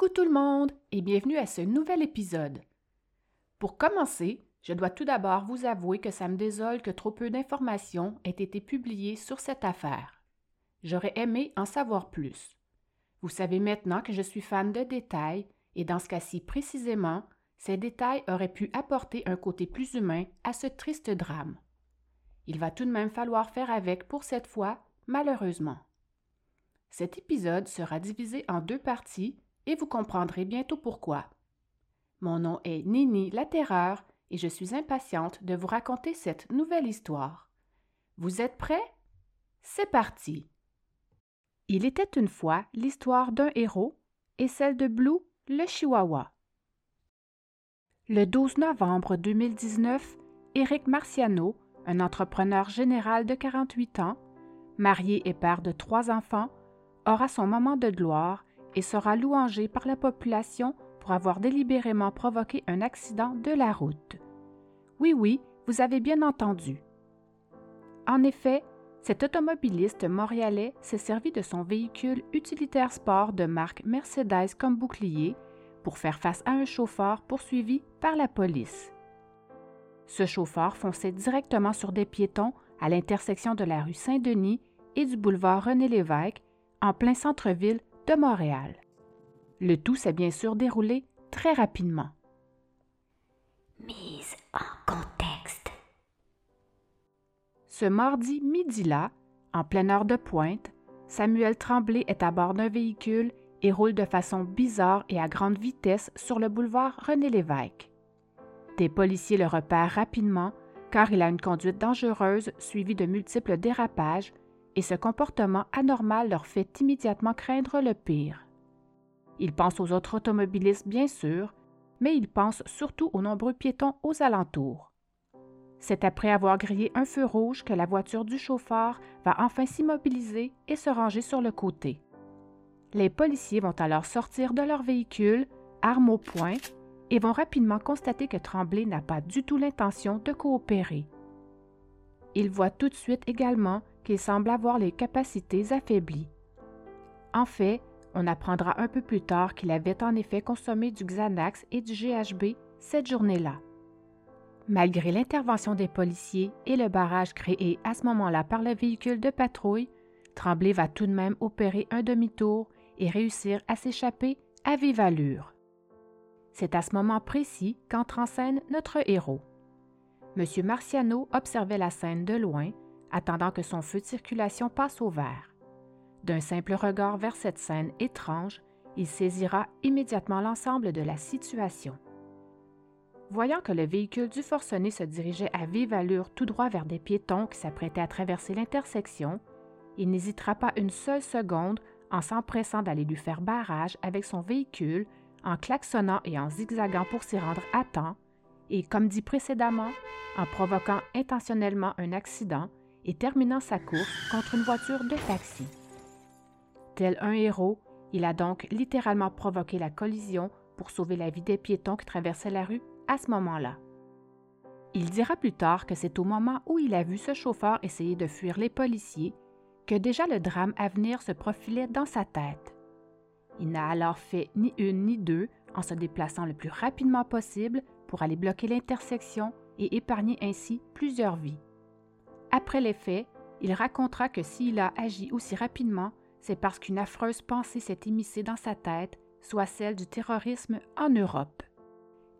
Coucou tout le monde et bienvenue à ce nouvel épisode. Pour commencer, je dois tout d'abord vous avouer que ça me désole que trop peu d'informations aient été publiées sur cette affaire. J'aurais aimé en savoir plus. Vous savez maintenant que je suis fan de détails et dans ce cas-ci précisément, ces détails auraient pu apporter un côté plus humain à ce triste drame. Il va tout de même falloir faire avec pour cette fois, malheureusement. Cet épisode sera divisé en deux parties et vous comprendrez bientôt pourquoi. Mon nom est Nini la Terreur et je suis impatiente de vous raconter cette nouvelle histoire. Vous êtes prêts? C'est parti! Il était une fois l'histoire d'un héros et celle de Blue, le Chihuahua. Le 12 novembre 2019, Éric Marciano, un entrepreneur général de 48 ans, marié et père de trois enfants, aura son moment de gloire et sera louangé par la population pour avoir délibérément provoqué un accident de la route. Oui, oui, vous avez bien entendu. En effet, cet automobiliste montréalais s'est servi de son véhicule utilitaire sport de marque Mercedes comme bouclier pour faire face à un chauffeur poursuivi par la police. Ce chauffeur fonçait directement sur des piétons à l'intersection de la rue Saint-Denis et du boulevard René-Lévesque, en plein centre-ville de Montréal. Le tout s'est bien sûr déroulé très rapidement. Mise en contexte. Ce mardi midi-là, en pleine heure de pointe, Samuel Tremblay est à bord d'un véhicule et roule de façon bizarre et à grande vitesse sur le boulevard René-Lévesque. Des policiers le repèrent rapidement car il a une conduite dangereuse suivie de multiples dérapages et ce comportement anormal leur fait immédiatement craindre le pire. Ils pensent aux autres automobilistes, bien sûr, mais ils pensent surtout aux nombreux piétons aux alentours. C'est après avoir grillé un feu rouge que la voiture du chauffeur va enfin s'immobiliser et se ranger sur le côté. Les policiers vont alors sortir de leur véhicule, armes au poing, et vont rapidement constater que Tremblay n'a pas du tout l'intention de coopérer. Ils voient tout de suite également qu'il semble avoir les capacités affaiblies. En fait, on apprendra un peu plus tard qu'il avait en effet consommé du Xanax et du GHB cette journée-là. Malgré l'intervention des policiers et le barrage créé à ce moment-là par le véhicule de patrouille, Tremblay va tout de même opérer un demi-tour et réussir à s'échapper à vive allure. C'est à ce moment précis qu'entre en scène notre héros. M. Marciano observait la scène de loin, attendant que son feu de circulation passe au vert. D'un simple regard vers cette scène étrange, il saisira immédiatement l'ensemble de la situation. Voyant que le véhicule du forcené se dirigeait à vive allure tout droit vers des piétons qui s'apprêtaient à traverser l'intersection, il n'hésitera pas une seule seconde en s'empressant d'aller lui faire barrage avec son véhicule, en klaxonnant et en zigzagant pour s'y rendre à temps, et, comme dit précédemment, en provoquant intentionnellement un accident et terminant sa course contre une voiture de taxi. Tel un héros, il a donc littéralement provoqué la collision pour sauver la vie des piétons qui traversaient la rue à ce moment-là. Il dira plus tard que c'est au moment où il a vu ce chauffeur essayer de fuir les policiers que déjà le drame à venir se profilait dans sa tête. Il n'a alors fait ni une ni deux en se déplaçant le plus rapidement possible pour aller bloquer l'intersection et épargner ainsi plusieurs vies. Après les faits, il racontera que s'il a agi aussi rapidement, c'est parce qu'une affreuse pensée s'est émissée dans sa tête, soit celle du terrorisme en Europe.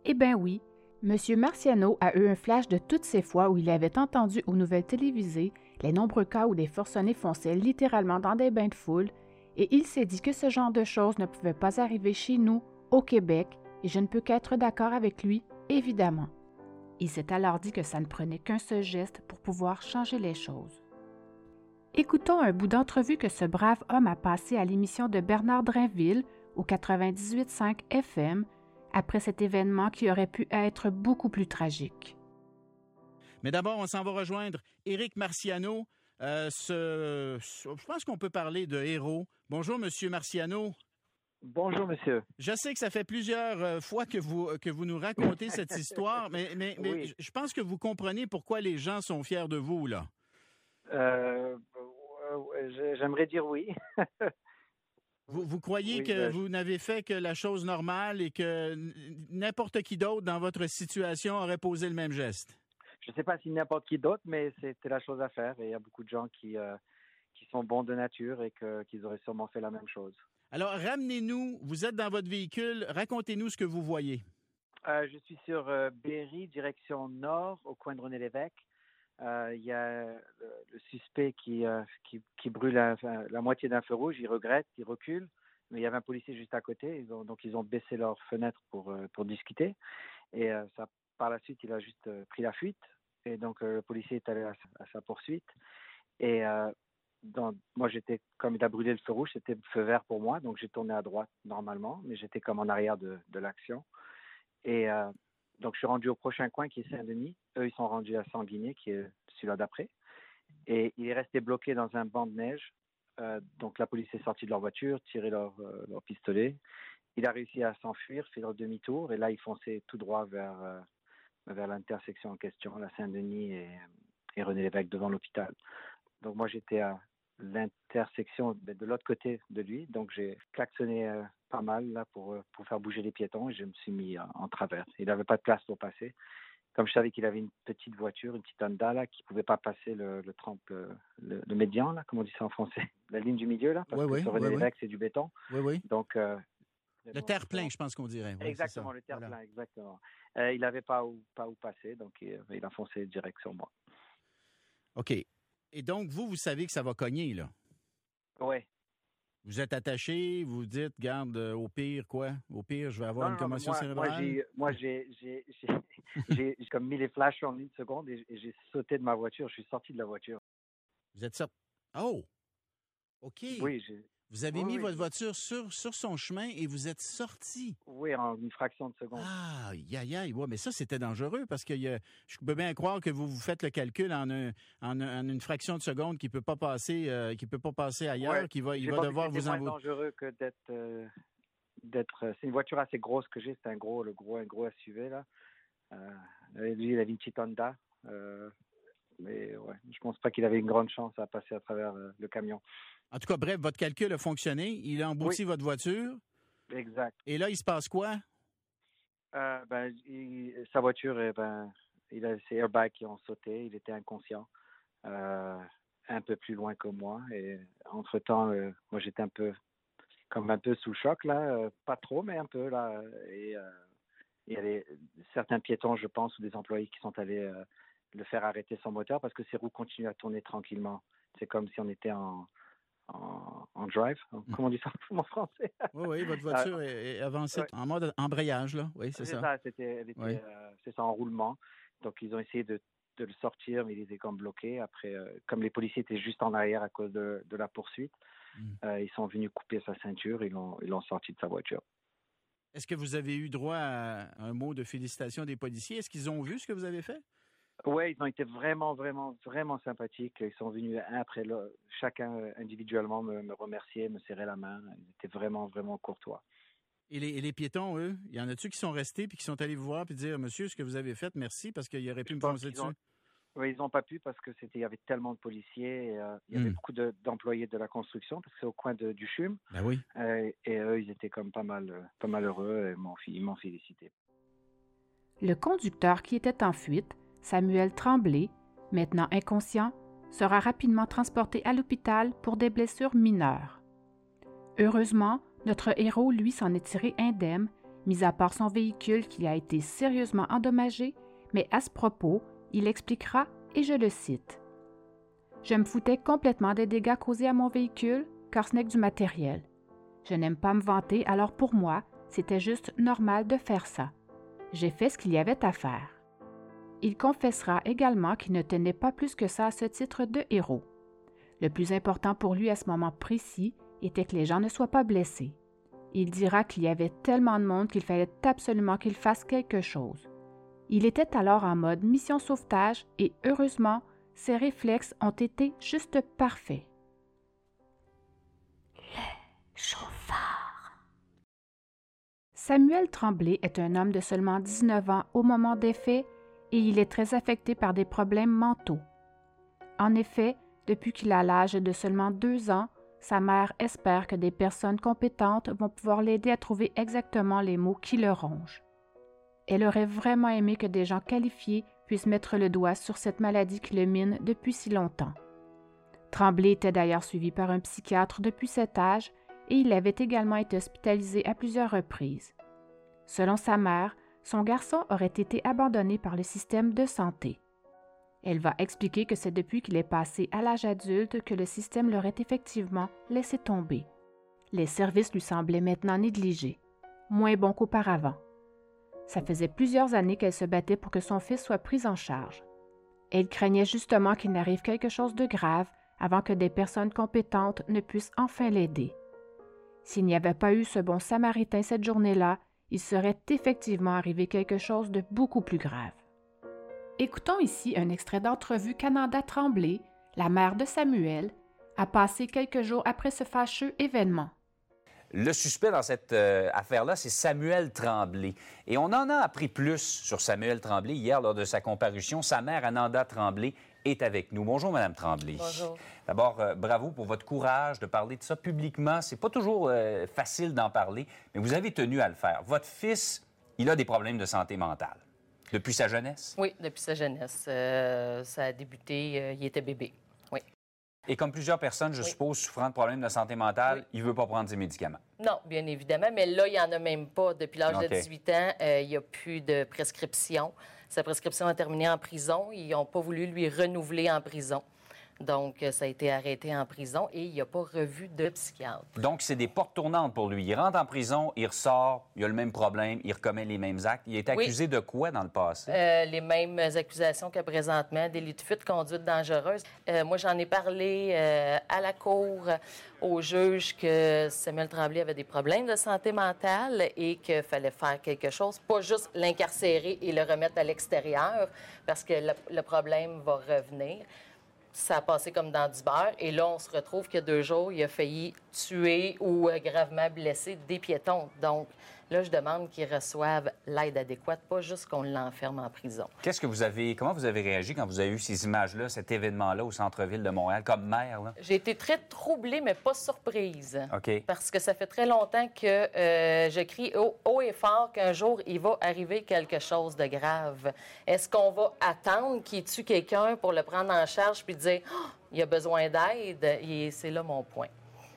Eh bien oui, M. Marciano a eu un flash de toutes ces fois où il avait entendu aux nouvelles télévisées les nombreux cas où des forcenés fonçaient littéralement dans des bains de foule, et il s'est dit que ce genre de choses ne pouvait pas arriver chez nous, au Québec, et je ne peux qu'être d'accord avec lui, évidemment. Il s'est alors dit que ça ne prenait qu'un seul geste pour pouvoir changer les choses. Écoutons un bout d'entrevue que ce brave homme a passé à l'émission de Bernard Drainville au 98.5 FM après cet événement qui aurait pu être beaucoup plus tragique. Mais d'abord, on s'en va rejoindre Éric Marciano. Euh, je pense qu'on peut parler de héros. Bonjour, Monsieur Marciano. Bonjour, monsieur. Je sais que ça fait plusieurs euh, fois que vous, que vous nous racontez cette histoire, mais, mais, je pense que vous comprenez pourquoi les gens sont fiers de vous, là. Euh, j'aimerais dire oui. vous, vous croyez Oui, que ben, vous n'avez fait que la chose normale et que n'importe qui d'autre dans votre situation aurait posé le même geste? Je ne sais pas si n'importe qui d'autre, mais c'était la chose à faire. Et il y a beaucoup de gens qui, euh, qui sont bons de nature et qu'ils auraient sûrement fait la même chose. Alors, ramenez-nous, vous êtes dans votre véhicule, racontez-nous ce que vous voyez. Euh, je suis sur euh, Berry, direction nord, au coin de René-Lévesque. Euh, Il y a le, suspect qui, qui, brûle la, moitié d'un feu rouge. Il regrette, il recule. Mais il y avait un policier juste à côté. Donc, ils ont baissé leur fenêtre pour, pour discuter. Et ça, par la suite, il a juste pris la fuite. Et donc, le policier est allé à, sa- à sa poursuite. Et moi, j'étais, comme il a brûlé le feu rouge, c'était feu vert pour moi. Donc, j'ai tourné à droite normalement, mais j'étais comme en arrière de, l'action. Et euh, donc, je suis rendu au prochain coin qui est Saint-Denis. Eux, ils sont rendus à Sanguinet, qui est celui-là d'après. Et il est resté bloqué dans un banc de neige. Euh, donc, la police est sortie de leur voiture, tiré leur, euh, pistolet. Il a réussi à s'enfuir, fait leur demi-tour. Et là, il fonçait tout droit vers, euh, vers l'intersection en question, la Saint-Denis et, et René-Lévesque, devant l'hôpital. Donc, moi, j'étais à l'intersection de, de l'autre côté de lui. Donc, j'ai klaxonné euh, pas mal là pour, euh, pour faire bouger les piétons et je me suis mis en, travers. Il n'avait pas de place pour passer. Comme je savais qu'il avait une petite voiture, une petite Honda là, qui ne pouvait pas passer le, le trempe, euh, le, le médian, là, comme on dit ça en français, la ligne du milieu, là, parce Ouais, que ouais, sur ouais, René-Lévesque, c'est du béton. Oui, oui. Donc, euh, Le terre-plein, je pense qu'on dirait. Ouais, Exactement, le terre-plein, Voilà. exactement. Euh, il n'avait pas où, pas où passer, donc il, il a foncé direct sur moi. OK. Et donc, vous, vous savez que ça va cogner, là. Ouais. Vous êtes attaché, vous dites, garde, euh, au pire, quoi? Au pire, je vais avoir Non, une commotion moi, moi, cérébrale? j'ai, moi, j'ai, comme mis les flashs en une seconde et, j'ai sauté de ma voiture. Je suis sorti de la voiture. Vous êtes sorti. Oh! OK. Oui, j'ai, Vous avez Oui, mis oui. votre voiture sur, sur son chemin et vous êtes sorti. oui, en une fraction de seconde. Ah, aïe, aïe. Ouais, mais ça, c'était dangereux parce que je peux bien croire que vous vous faites le calcul en, un- en, un- en une fraction de seconde qui peut pas passer, euh, qui peut pas passer ailleurs, Ouais. qui va, il va devoir vous moins envoyer. dangereux que d'être, euh, d'être. c'est une voiture assez grosse que j'ai. C'est un gros, le gros, un gros SUV là. Lui, il avait une petite Honda. mais ouais, je pense pas qu'il avait une grande chance à passer à travers euh, le camion. En tout cas, bref, votre calcul a fonctionné. Il a embouti votre voiture. Exact. Et là, il se passe quoi? Euh, ben, il- sa voiture, eh ben, il a ses airbags qui ont sauté. Il était inconscient, euh, un peu plus loin que moi. Et entre temps, moi, j'étais un peu, comme un peu sous choc là, euh, pas trop, mais un peu là. Et euh, il y avait certains piétons, je pense, ou des employés qui sont allés euh, le faire arrêter son moteur parce que ses roues continuent à tourner tranquillement. C'est comme si on était en en, en drive. Comment on dit ça en français Oui, oui, votre voiture est, est avancée ouais. en mode embrayage, là. Oui, c'est ça. c'était, Oui. euh, c'est ça, en roulement. Donc, ils ont essayé de, de le sortir, mais il était comme bloqué. Après, euh, comme les policiers étaient juste en arrière à cause de, de la poursuite, Mm. euh, ils sont venus couper sa ceinture et ils l'ont, ils l'ont sorti de sa voiture. Est-ce que vous avez eu droit à un mot de félicitation des policiers? Est-ce qu'ils ont vu ce que vous avez fait? Oui, ils ont été vraiment, vraiment, vraiment sympathiques. Ils sont venus un après l'autre, chacun euh, individuellement me, me remercier, me serrer la main. Ils étaient vraiment, vraiment courtois. Et les, et les piétons, eux, il y en a-tu qui sont restés puis qui sont allés vous voir puis dire, monsieur, ce que vous avez fait, merci, parce qu'il aurait pu Je me foncer dessus? ont- Oui, ils n'ont pas pu parce que c'était, il y avait tellement de policiers. et, euh, il y avait Mm. beaucoup de- d'employés de la construction parce que c'est au coin de- du CHUM. Ben oui. Euh, et eux, ils étaient comme pas mal, pas mal heureux et m'ont, fi- ils m'ont félicité. Le conducteur qui était en fuite, Samuel Tremblay, maintenant inconscient, sera rapidement transporté à l'hôpital pour des blessures mineures. Heureusement, notre héros, lui, s'en est tiré indemne, mis à part son véhicule qui a été sérieusement endommagé, mais à ce propos, il expliquera, et je le cite. Je me foutais complètement des dégâts causés à mon véhicule, car ce n'est que du matériel. Je n'aime pas me vanter, alors pour moi, c'était juste normal de faire ça. J'ai fait ce qu'il y avait à faire. Il confessera également qu'il ne tenait pas plus que ça à ce titre de héros. Le plus important pour lui à ce moment précis était que les gens ne soient pas blessés. Il dira qu'il y avait tellement de monde qu'il fallait absolument qu'il fasse quelque chose. Il était alors en mode mission sauvetage et heureusement, ses réflexes ont été juste parfaits. Chauffard. Samuel Tremblay est un homme de seulement 19 ans au moment des faits et il est très affecté par des problèmes mentaux. En effet, depuis qu'il a l'âge de seulement deux ans, sa mère espère que des personnes compétentes vont pouvoir l'aider à trouver exactement les mots qui le rongent. Elle aurait vraiment aimé que des gens qualifiés puissent mettre le doigt sur cette maladie qui le mine depuis si longtemps. Tremblay était d'ailleurs suivi par un psychiatre depuis cet âge et il avait également été hospitalisé à plusieurs reprises. Selon sa mère, son garçon aurait été abandonné par le système de santé. Elle va expliquer que c'est depuis qu'il est passé à l'âge adulte que le système l'aurait effectivement laissé tomber. Les services lui semblaient maintenant négligés, moins bons qu'auparavant. Ça faisait plusieurs années qu'elle se battait pour que son fils soit pris en charge. Elle craignait justement qu'il n'arrive quelque chose de grave avant que des personnes compétentes ne puissent enfin l'aider. S'il n'y avait pas eu ce bon samaritain cette journée-là, il serait effectivement arrivé quelque chose de beaucoup plus grave. Écoutons ici un extrait d'entrevue qu'Ananda Tremblay, la mère de Samuel, a passé quelques jours après ce fâcheux événement. Le suspect dans cette euh, affaire-là, c'est Samuel Tremblay. Et on en a appris plus sur Samuel Tremblay hier lors de sa comparution. Sa mère, Ananda Tremblay, est avec nous. Bonjour, Madame Tremblay. Bonjour. D'abord, euh, bravo pour votre courage de parler de ça publiquement. C'est pas toujours euh, facile d'en parler, mais vous avez tenu à le faire. Votre fils, il a des problèmes de santé mentale. Depuis sa jeunesse? Oui, depuis sa jeunesse. Euh, ça a débuté, il était bébé. Oui. Et comme plusieurs personnes, je Oui. suppose, souffrant de problèmes de santé mentale, Oui. il veut pas prendre ses médicaments? Non, bien évidemment, mais là, il n'y en a même pas. Depuis l'âge de 18 ans, il n'y a plus de prescription. Sa prescription a terminé en prison. Ils n'ont pas voulu lui renouveler en prison. Donc, euh, ça a été arrêté en prison et il n'a pas revu de psychiatre. Donc, c'est des portes tournantes pour lui. Il rentre en prison, il ressort, il a le même problème, il recommet les mêmes actes. Il est Oui. accusé de quoi dans le passé? Euh, les mêmes accusations que présentement, délit de fuite, conduite dangereuse. Euh, moi, j'en ai parlé euh, à la cour au juge que Samuel Tremblay avait des problèmes de santé mentale et qu'il fallait faire quelque chose, pas juste l'incarcérer et le remettre à l'extérieur, parce que le, le problème va revenir. Ça a passé comme dans du beurre. Et là, on se retrouve qu'il y a deux jours, il a failli tuer ou euh, gravement blesser des piétons. Donc, là, je demande qu'ils reçoivent l'aide adéquate, pas juste qu'on l'enferme en prison. Qu'est-ce que vous avez, comment vous avez réagi quand vous avez eu ces images-là, cet événement-là au centre-ville de Montréal, comme maire? J'ai été très troublée, mais pas surprise. OK. Parce que ça fait très longtemps que euh, je crie haut, haut et fort qu'un jour, il va arriver quelque chose de grave. Est-ce qu'on va attendre qu'il tue quelqu'un pour le prendre en charge puis dire Oh, il a besoin d'aide? Et c'est là mon point.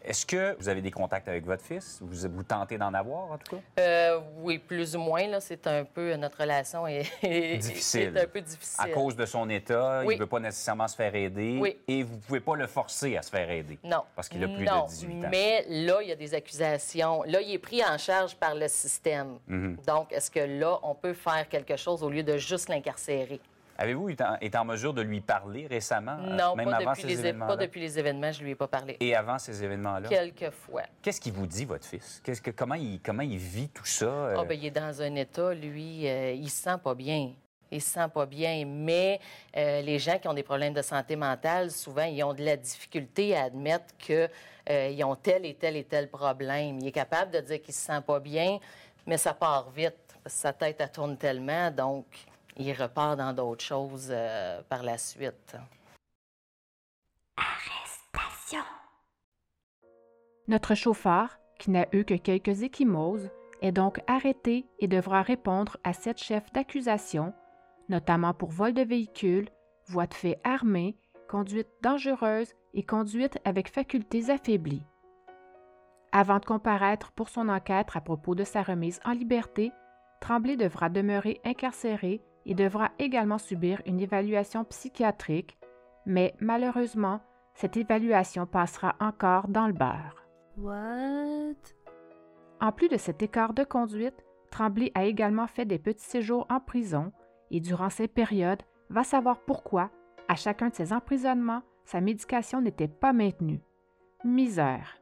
Est-ce que vous avez des contacts avec votre fils? Vous, vous tentez d'en avoir, en tout cas? Euh, oui, plus ou moins. Là, c'est un peu notre relation est, Difficile. est un peu difficile. À cause de son état, il ne veut pas nécessairement se faire aider. Oui. Et vous ne pouvez pas le forcer à se faire aider. Non. Parce qu'il a plus Non, de 18 ans. Mais là, il y a des accusations. Là, il est pris en charge par le système. Mhm. Donc, est-ce que là, on peut faire quelque chose au lieu de juste l'incarcérer? Avez-vous été en, mesure de lui parler récemment? euh, non, même pas, avant depuis ces les, é- événements-là? pas depuis les événements, je lui ai pas parlé. Et avant ces événements-là? Quelques fois. Qu'est-ce qu'il vous dit, votre fils? Qu'est-ce que, comment, il, comment il vit tout ça? euh? Ah, ben, il est dans un état, lui, euh, il se sent pas bien. Il se sent pas bien, mais euh, les gens qui ont des problèmes de santé mentale, souvent, ils ont de la difficulté à admettre qu'ils ont tel et tel et tel problème. Il est capable de dire qu'il se sent pas bien, mais ça part vite, parce que sa tête, elle tourne tellement, donc il repart dans d'autres choses euh, par la suite. Arrestation. Notre chauffeur, qui n'a eu que quelques échymoses, est donc arrêté et devra répondre à sept chefs d'accusation, notamment pour vol de véhicule, voie de fait armée, conduite dangereuse et conduite avec facultés affaiblies. Avant de comparaître pour son enquête à propos de sa remise en liberté, Tremblay devra demeurer incarcéré et devra également subir une évaluation psychiatrique, mais malheureusement, cette évaluation passera encore dans le beurre. What? En plus de cet écart de conduite, Tremblay a également fait des petits séjours en prison et durant ces périodes, va savoir pourquoi, à chacun de ses emprisonnements, sa médication n'était pas maintenue. Misère.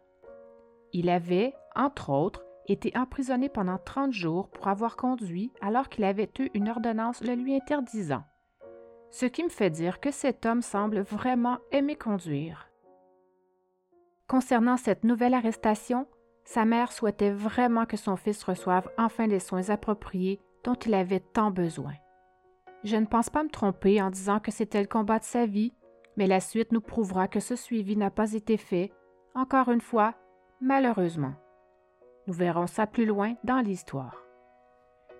Il avait, entre autres, été emprisonné pendant 30 jours pour avoir conduit alors qu'il avait eu une ordonnance le lui interdisant. Ce qui me fait dire que cet homme semble vraiment aimer conduire. Concernant cette nouvelle arrestation, sa mère souhaitait vraiment que son fils reçoive enfin les soins appropriés dont il avait tant besoin. Je ne pense pas me tromper en disant que c'était le combat de sa vie, mais la suite nous prouvera que ce suivi n'a pas été fait, Encore une fois, malheureusement. Nous verrons ça plus loin dans l'histoire.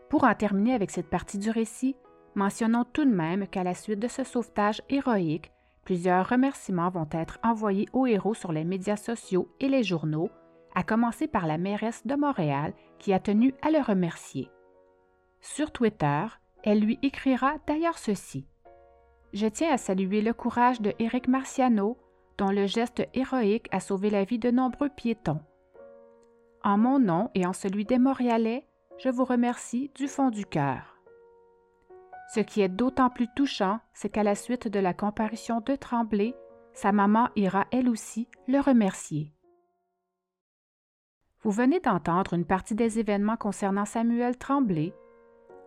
Pour en terminer avec cette partie du récit, mentionnons tout de même qu'à la suite de ce sauvetage héroïque, plusieurs remerciements vont être envoyés aux héros sur les médias sociaux et les journaux, à commencer par la mairesse de Montréal qui a tenu à le remercier. Sur Twitter, elle lui écrira d'ailleurs ceci. Je tiens à saluer le courage de Éric Marciano, dont le geste héroïque a sauvé la vie de nombreux piétons. En mon nom et en celui des Montréalais, je vous remercie du fond du cœur. Ce qui est d'autant plus touchant, c'est qu'à la suite de la comparution de Tremblay, sa maman ira elle aussi le remercier. Vous venez d'entendre une partie des événements concernant Samuel Tremblay.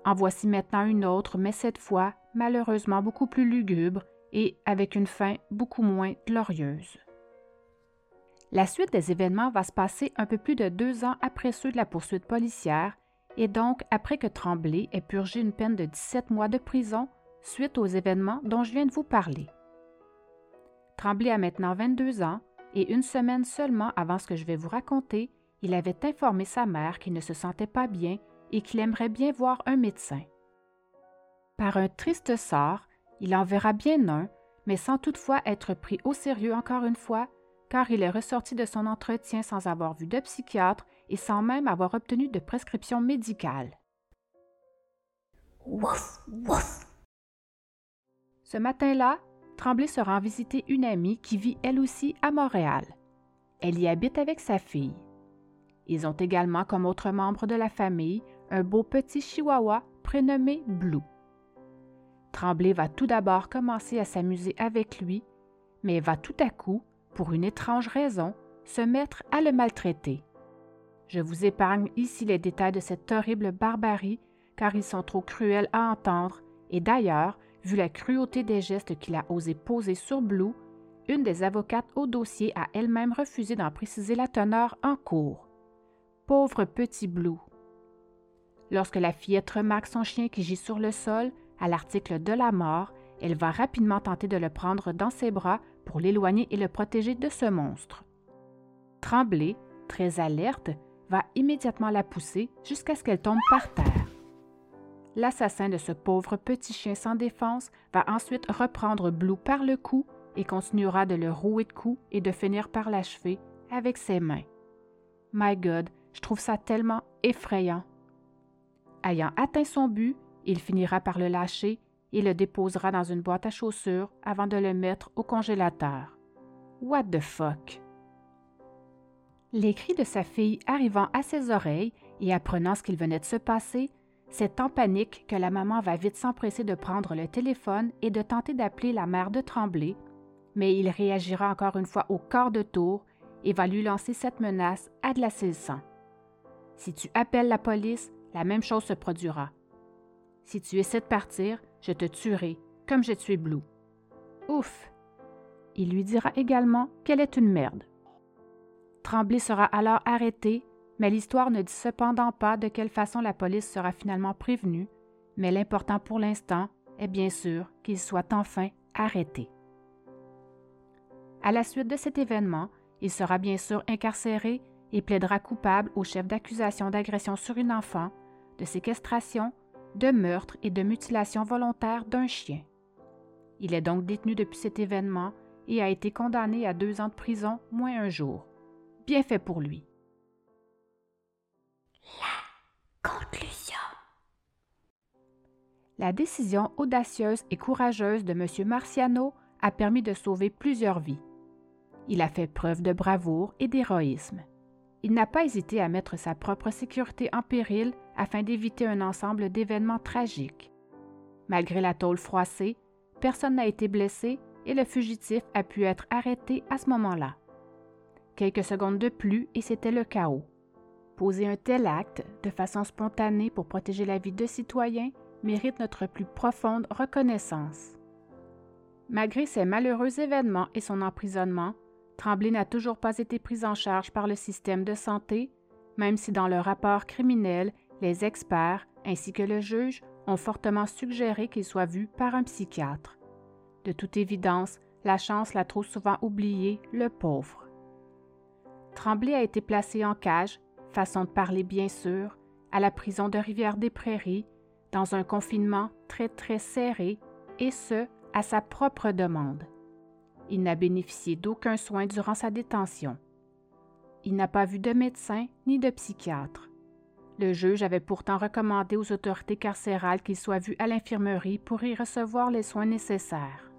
En voici maintenant une autre, mais cette fois malheureusement beaucoup plus lugubre et avec une fin beaucoup moins glorieuse. La suite des événements va se passer un peu plus de deux ans après ceux de la poursuite policière et donc après que Tremblay ait purgé une peine de 17 mois de prison suite aux événements dont je viens de vous parler. Tremblay a maintenant 22 ans et une semaine seulement avant ce que je vais vous raconter, il avait informé sa mère qu'il ne se sentait pas bien et qu'il aimerait bien voir un médecin. Par un triste sort, il en verra bien un, mais sans toutefois être pris au sérieux encore une fois, car il est ressorti de son entretien sans avoir vu de psychiatre et sans même avoir obtenu de prescription médicale. Wouf, wouf. Ce matin-là, Tremblay se rend visiter une amie qui vit elle aussi à Montréal. Elle y habite avec sa fille. Ils ont également comme autre membre de la famille un beau petit chihuahua prénommé Blue. Tremblay va tout d'abord commencer à s'amuser avec lui, mais va tout à coup, pour une étrange raison, se mettre à le maltraiter. Je vous épargne ici les détails de cette horrible barbarie, car ils sont trop cruels à entendre, et d'ailleurs, vu la cruauté des gestes qu'il a osé poser sur Blue, une des avocates au dossier a elle-même refusé d'en préciser la teneur en cours. Pauvre petit Blue. Lorsque la fillette remarque son chien qui gît sur le sol, à l'article de la mort, elle va rapidement tenter de le prendre dans ses bras pour l'éloigner et le protéger de ce monstre. Tremblay, très alerte, va immédiatement la pousser jusqu'à ce qu'elle tombe par terre. L'assassin de ce pauvre petit chien sans défense va ensuite reprendre Blue par le cou et continuera de le rouer de coups et de finir par l'achever avec ses mains. My God, je trouve ça tellement effrayant. Ayant atteint son but, il finira par le lâcher et le déposera dans une boîte à chaussures avant de le mettre au congélateur. What the fuck? Les cris de sa fille arrivant à ses oreilles et apprenant ce qu'il venait de se passer, c'est en panique que la maman va vite s'empresser de prendre le téléphone et de tenter d'appeler la mère de Tremblay, mais il réagira encore une fois au quart de tour et va lui lancer cette menace à glacer le sang. Si tu appelles la police, la même chose se produira. Si tu essaies de partir, je te tuerai, comme j'ai tué Blue. Ouf! Il lui dira également qu'elle est une merde. Tremblay sera alors arrêté, mais l'histoire ne dit cependant pas de quelle façon la police sera finalement prévenue, mais l'important pour l'instant est bien sûr qu'il soit enfin arrêté. À la suite de cet événement, il sera bien sûr incarcéré et plaidera coupable au chef d'accusation d'agression sur une enfant, de séquestration, de meurtre et de mutilation volontaire d'un chien. Il est donc détenu depuis cet événement et a été condamné à deux ans de prison moins un jour. Bien fait pour lui. La conclusion. La décision audacieuse et courageuse de M. Marciano a permis de sauver plusieurs vies. Il a fait preuve de bravoure et d'héroïsme. Il n'a pas hésité à mettre sa propre sécurité en péril afin d'éviter un ensemble d'événements tragiques. Malgré la tôle froissée, personne n'a été blessé et le fugitif a pu être arrêté à ce moment-là. Quelques secondes de plus et c'était le chaos. Poser un tel acte de façon spontanée pour protéger la vie de citoyens mérite notre plus profonde reconnaissance. Malgré ces malheureux événements et son emprisonnement, Tremblay n'a toujours pas été pris en charge par le système de santé, même si dans le rapport criminel, les experts ainsi que le juge ont fortement suggéré qu'il soit vu par un psychiatre. De toute évidence, la chance l'a trop souvent oublié, le pauvre. Tremblay a été placé en cage, façon de parler bien sûr, à la prison de Rivière-des-Prairies, dans un confinement très très serré, et ce, à sa propre demande. Il n'a bénéficié d'aucun soin durant sa détention. Il n'a pas vu de médecin ni de psychiatre. Le juge avait pourtant recommandé aux autorités carcérales qu'il soit vu à l'infirmerie pour y recevoir les soins nécessaires.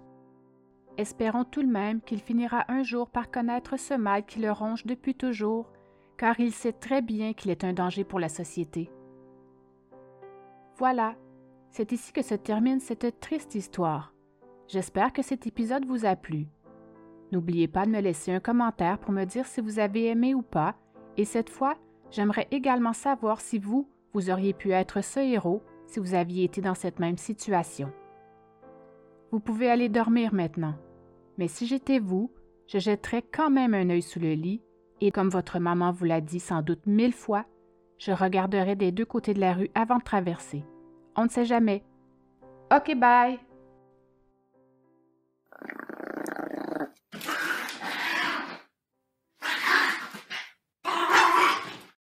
Espérons tout de même qu'il finira un jour par connaître ce mal qui le ronge depuis toujours, car il sait très bien qu'il est un danger pour la société. Voilà, c'est ici que se termine cette triste histoire. J'espère que cet épisode vous a plu. N'oubliez pas de me laisser un commentaire pour me dire si vous avez aimé ou pas, et cette fois, j'aimerais également savoir si vous, vous auriez pu être ce héros si vous aviez été dans cette même situation. Vous pouvez aller dormir maintenant, mais si j'étais vous, je jetterais quand même un œil sous le lit, et comme votre maman vous l'a dit sans doute mille fois, je regarderais des deux côtés de la rue avant de traverser. On ne sait jamais. OK, bye!